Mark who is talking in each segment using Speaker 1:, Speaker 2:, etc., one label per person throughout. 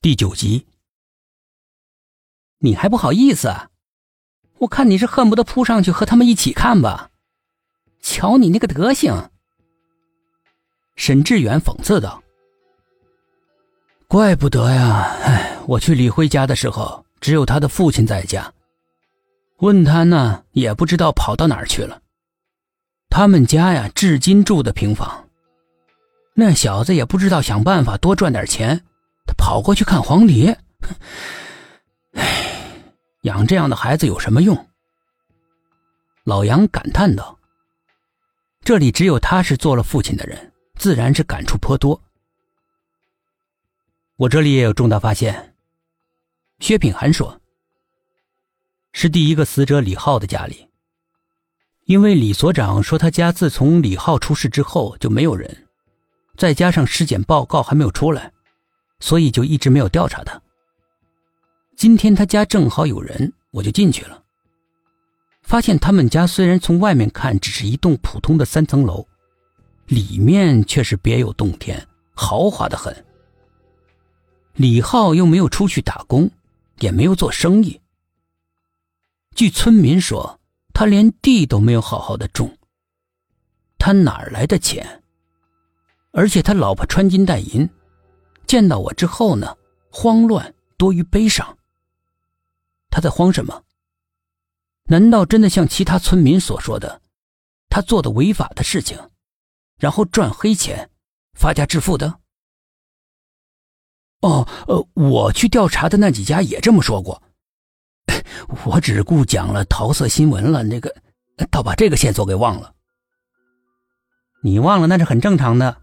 Speaker 1: 第九集，
Speaker 2: 你还不好意思？我看你是恨不得扑上去和他们一起看吧？瞧你那个德行！
Speaker 1: 沈志远讽刺道：“怪不得呀！哎，我去李辉家的时候，只有他的父亲在家。问他呢，也不知道跑到哪儿去了。他们家呀，至今住的平房。那小子也不知道想办法多赚点钱。”他跑过去看黄蝶，唉，养这样的孩子有什么用？老杨感叹道：“这里只有他是做了父亲的人，自然是感触颇多。”我这里也有重大发现。薛品涵说：“是第一个死者李浩的家里，因为李所长说他家自从李浩出事之后就没有人，再加上尸检报告还没有出来。”所以就一直没有调查他。今天他家正好有人，我就进去了。发现他们家虽然从外面看只是一栋普通的三层楼，里面却是别有洞天，豪华的很。李浩又没有出去打工，也没有做生意。据村民说，他连地都没有好好的种。他哪来的钱？而且他老婆穿金戴银。见到我之后呢，慌乱多于悲伤。他在慌什么？难道真的像其他村民所说的，他做的违法的事情，然后赚黑钱，发家致富的？哦，呃，我去调查的那几家也这么说过。我只顾讲了桃色新闻了，那个倒把这个线索给忘了。
Speaker 2: 你忘了那是很正常的，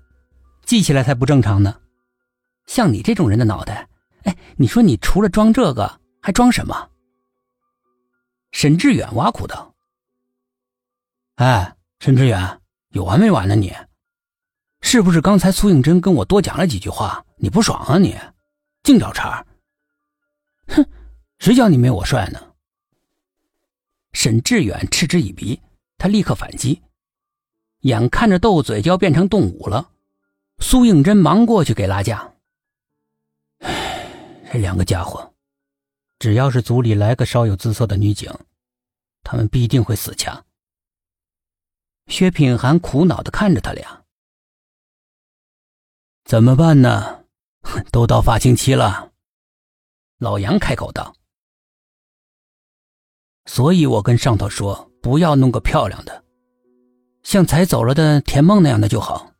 Speaker 2: 记起来才不正常呢。像你这种人的脑袋，哎，你说你除了装这个还装什么？
Speaker 1: 沈志远挖苦道：“哎，沈志远，有完没完呢？你是不是刚才苏应真跟我多讲了几句话，你不爽啊？你净找茬！哼，谁叫你没我帅呢？”
Speaker 2: 沈志远嗤之以鼻，他立刻反击，眼看着斗嘴就要变成动武了，苏应真忙过去给拉架。
Speaker 1: 这两个家伙，只要是组里来个稍有姿色的女警，他们必定会死掐。
Speaker 2: 薛品涵苦恼的看着他俩，
Speaker 1: 怎么办呢？都到发情期了。老杨开口道：“所以我跟上头说，不要弄个漂亮的，像才走了的田梦那样的就好。”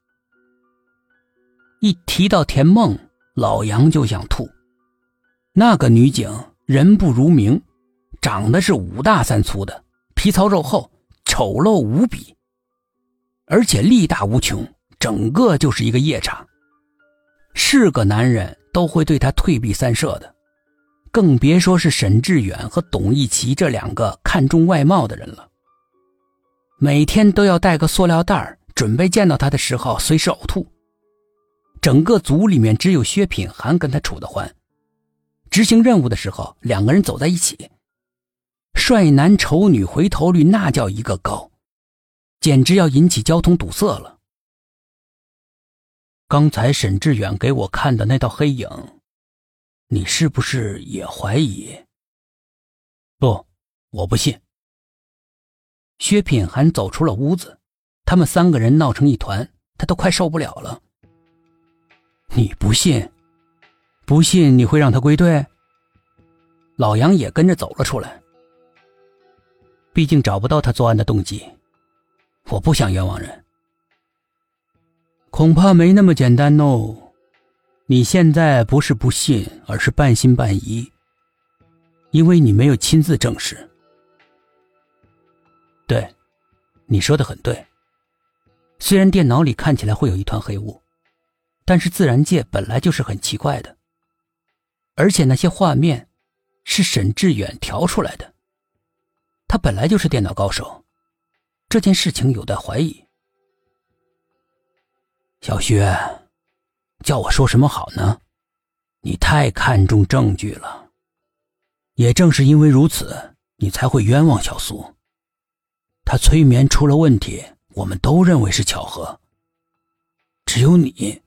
Speaker 2: 一提到田梦，老杨就想吐。
Speaker 1: 那个女警人不如名，长得是五大三粗的，皮糙肉厚，丑陋无比，而且力大无穷，整个就是一个夜叉。是个男人都会对她退避三舍的，更别说是沈志远和董一奇这两个看重外貌的人了。每天都要带个塑料袋准备见到他的时候随时呕吐。整个组里面只有薛品涵跟他处得欢。执行任务的时候，两个人走在一起，帅男丑女回头率那叫一个高，简直要引起交通堵塞了。刚才沈志远给我看的那道黑影，你是不是也怀疑？不，我不信。薛品涵走出了屋子，他们三个人闹成一团，他都快受不了了。你不信？不信你会让他归队？老杨也跟着走了出来。毕竟找不到他作案的动机，我不想冤枉人。恐怕没那么简单哦。你现在不是不信，而是半信半疑，因为你没有亲自证实。对，你说的很对。虽然电脑里看起来会有一团黑雾，但是自然界本来就是很奇怪的。而且那些画面，是沈志远调出来的。他本来就是电脑高手，这件事情有待怀疑。小薛，叫我说什么好呢？你太看重证据了。也正是因为如此，你才会冤枉小苏。他催眠出了问题，我们都认为是巧合。只有你，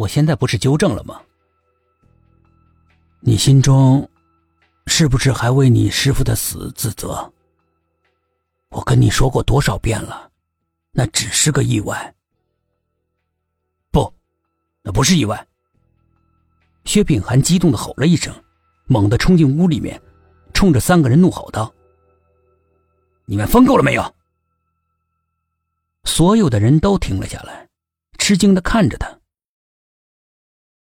Speaker 1: 我现在不是纠正了吗？你心中是不是还为你师傅的死自责？我跟你说过多少遍了，那只是个意外。不，那不是意外。薛炳涵激动的吼了一声，猛地冲进屋里面，冲着三个人怒吼道：“你们疯够了没有？”所有的人都停了下来，吃惊的看着他。